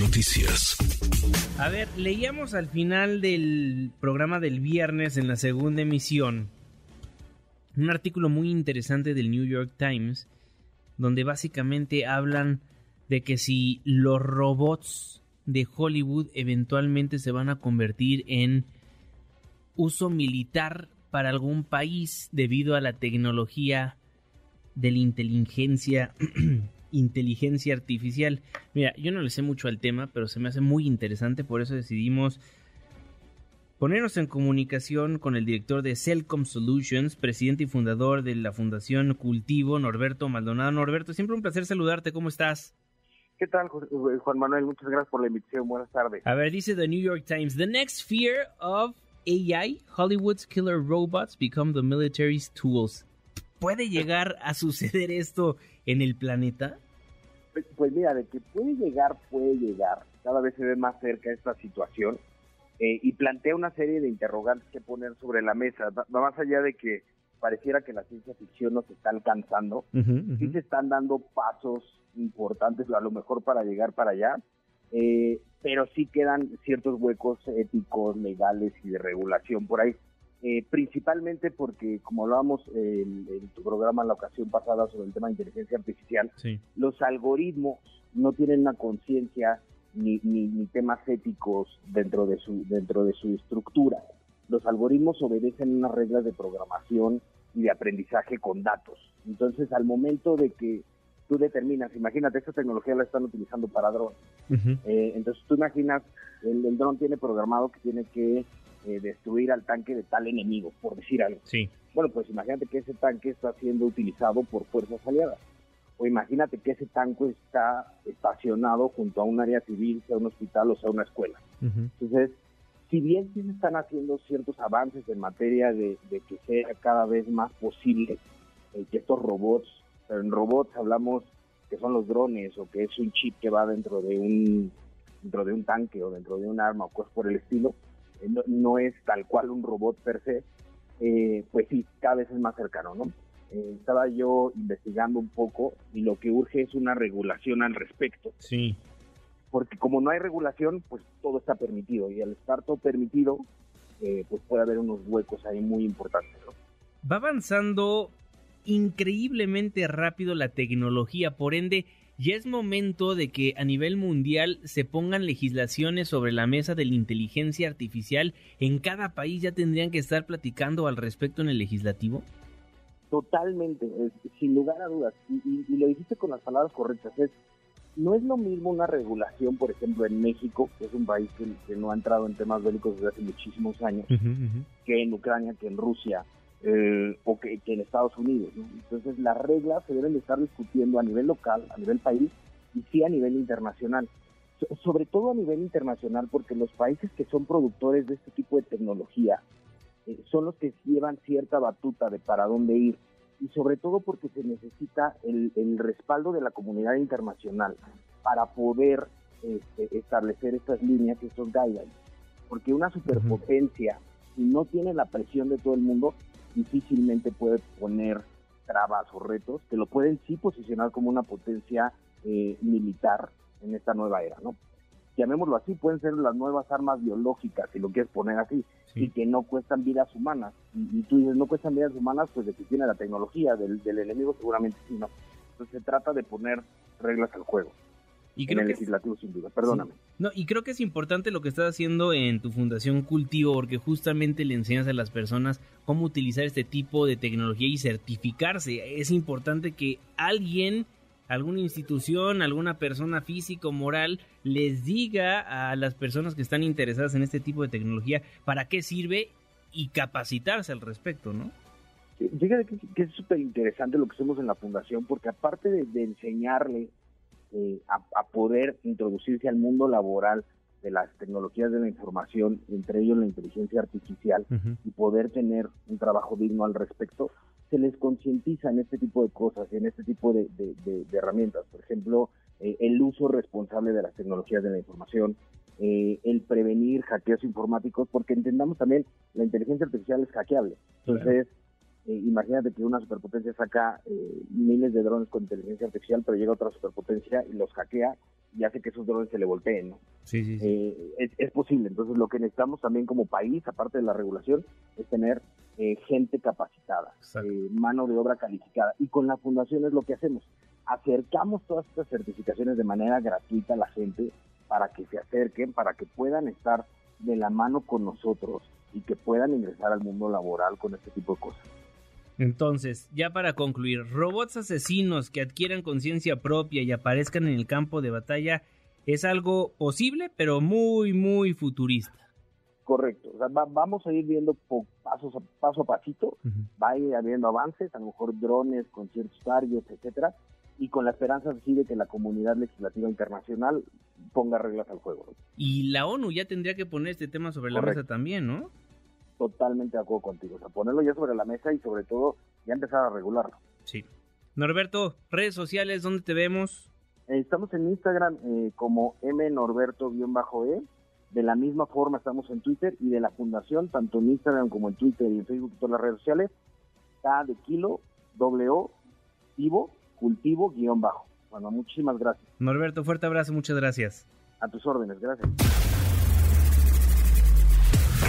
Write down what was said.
Noticias. A ver, leíamos al final del programa del viernes en la segunda emisión un artículo muy interesante del New York Times donde básicamente hablan de que si los robots de Hollywood eventualmente se van a convertir en uso militar para algún país debido a la tecnología de la inteligencia inteligencia artificial. Mira, yo no le sé mucho al tema, pero se me hace muy interesante, por eso decidimos ponernos en comunicación con el director de Celcom Solutions, presidente y fundador de la Fundación Cultivo, Norberto Maldonado. Norberto, siempre un placer saludarte, ¿cómo estás? ¿Qué tal, Juan Manuel? Muchas gracias por la invitación. Buenas tardes. A ver, dice The New York Times, The next fear of AI, Hollywood's killer robots become the military's tools. ¿Puede llegar a suceder esto en el planeta? Pues, pues, mira, de que puede llegar, puede llegar. Cada vez se ve más cerca esta situación eh, y plantea una serie de interrogantes que poner sobre la mesa. Va, más allá de que pareciera que la ciencia ficción nos está alcanzando, sí se están dando pasos importantes, a lo mejor para llegar para allá, eh, pero sí quedan ciertos huecos éticos, legales y de regulación por ahí. Eh, principalmente porque, como hablábamos en, tu programa en la ocasión pasada sobre el tema de inteligencia artificial, los algoritmos no tienen una conciencia ni, ni, temas éticos dentro de su dentro de su estructura. Los algoritmos obedecen unas reglas de programación y de aprendizaje con datos. Entonces, al momento de que tú determinas, imagínate, esta tecnología la están utilizando para drones. Eh, entonces, tú imaginas, el, el dron tiene programado que tiene que eh, destruir al tanque de tal enemigo, por decir algo. Sí. Bueno, pues imagínate que ese tanque está siendo utilizado por fuerzas aliadas o imagínate que ese tanque está estacionado junto a un área civil, sea un hospital o sea una escuela. Entonces, si bien sí se están haciendo ciertos avances en materia de, que sea cada vez más posible eh, que estos robots, pero en robots hablamos que son los drones o que es un chip que va dentro de un dentro de un tanque o dentro de un arma o cosas por el estilo, eh, no, es tal cual un robot per se, eh, pues sí, cada vez es más cercano, ¿no? Eh, estaba yo investigando un poco y lo que urge es una regulación al respecto. Sí. Porque como no hay regulación, pues todo está permitido y al estar todo permitido, eh, pues puede haber unos huecos ahí muy importantes. Va avanzando increíblemente rápido la tecnología, por ende, ya es momento de que a nivel mundial se pongan legislaciones sobre la mesa de la inteligencia artificial. En cada país ya tendrían que estar platicando al respecto en el legislativo. Totalmente, sin lugar a dudas. Y, lo dijiste con las palabras correctas. Es, no es lo mismo una regulación, por ejemplo, en México, que es un país que, no ha entrado en temas bélicos desde hace muchísimos años, que en Ucrania, que en Rusia, eh, o que, en Estados Unidos. Entonces, las reglas se deben de estar discutiendo a nivel local, a nivel país, y sí a nivel internacional. sobre todo a nivel internacional, porque los países que son productores de este tipo de tecnología, eh, son los que llevan cierta batuta de para dónde ir y sobre todo porque se necesita el, respaldo de la comunidad internacional para poder este, establecer estas líneas y estos guidelines. Porque una superpotencia, si no tiene la presión de todo el mundo, difícilmente puede poner trabas o retos que lo pueden sí posicionar como una potencia eh, militar en esta nueva era, ¿no? llamémoslo así, pueden ser las nuevas armas biológicas, si lo quieres poner así, y que no cuestan vidas humanas. Y, tú dices, no cuestan vidas humanas, pues de que tiene la tecnología del, enemigo, seguramente sí, ¿no? Entonces se trata de poner reglas al juego. Y creo en el legislativo, sin duda, perdóname. No, y creo que es importante lo que estás haciendo en tu Fundación Cultivo, porque justamente le enseñas a las personas cómo utilizar este tipo de tecnología y certificarse. Es importante que alguien alguna institución, alguna persona física o moral les diga a las personas que están interesadas en este tipo de tecnología para qué sirve y capacitarse al respecto, ¿no? Fíjate que, es súper interesante lo que hacemos en la fundación porque aparte de, enseñarle eh, a, poder introducirse al mundo laboral de las tecnologías de la información, entre ellos la inteligencia artificial, y poder tener un trabajo digno al respecto, se les concientiza en este tipo de cosas, en este tipo de, herramientas. Por ejemplo, eh, el uso responsable de las tecnologías de la información, eh, el prevenir hackeos informáticos, porque entendamos también, la inteligencia artificial es hackeable. Entonces, eh, imagínate que una superpotencia saca miles de drones con inteligencia artificial, pero llega otra superpotencia y los hackea y hace que esos drones se le volteen, ¿no? Sí, sí, sí. Eh, es, posible. Entonces, lo que necesitamos también como país, aparte de la regulación, es tener eh, gente capacitada, eh, mano de obra calificada. Y con la fundación es lo que hacemos. Acercamos todas estas certificaciones de manera gratuita a la gente para que se acerquen, para que puedan estar de la mano con nosotros y que puedan ingresar al mundo laboral con este tipo de cosas. Entonces, ya para concluir, robots asesinos que adquieran conciencia propia y aparezcan en el campo de batalla es algo posible, pero muy, muy futurista. Correcto. vamos a ir viendo pasos a, paso a pasito, va a ir habiendo avances, a lo mejor drones con ciertos targets, etcétera, y con la esperanza así de que la comunidad legislativa internacional ponga reglas al juego. Y la ONU ya tendría que poner este tema sobre la mesa también, ¿no? Totalmente de acuerdo contigo. O sea, ponerlo ya sobre la mesa y sobre todo ya empezar a regularlo. Sí. Norberto, redes sociales, ¿dónde te vemos? Eh, estamos en Instagram eh, como mnorberto-e. De la misma forma estamos en Twitter y de la fundación, tanto en Instagram como en Twitter y en Facebook y todas las redes sociales, K de kilo, W, vivo, cultivo, guion bajo. Bueno, muchísimas gracias. Norberto, fuerte abrazo, muchas gracias. A tus órdenes, gracias.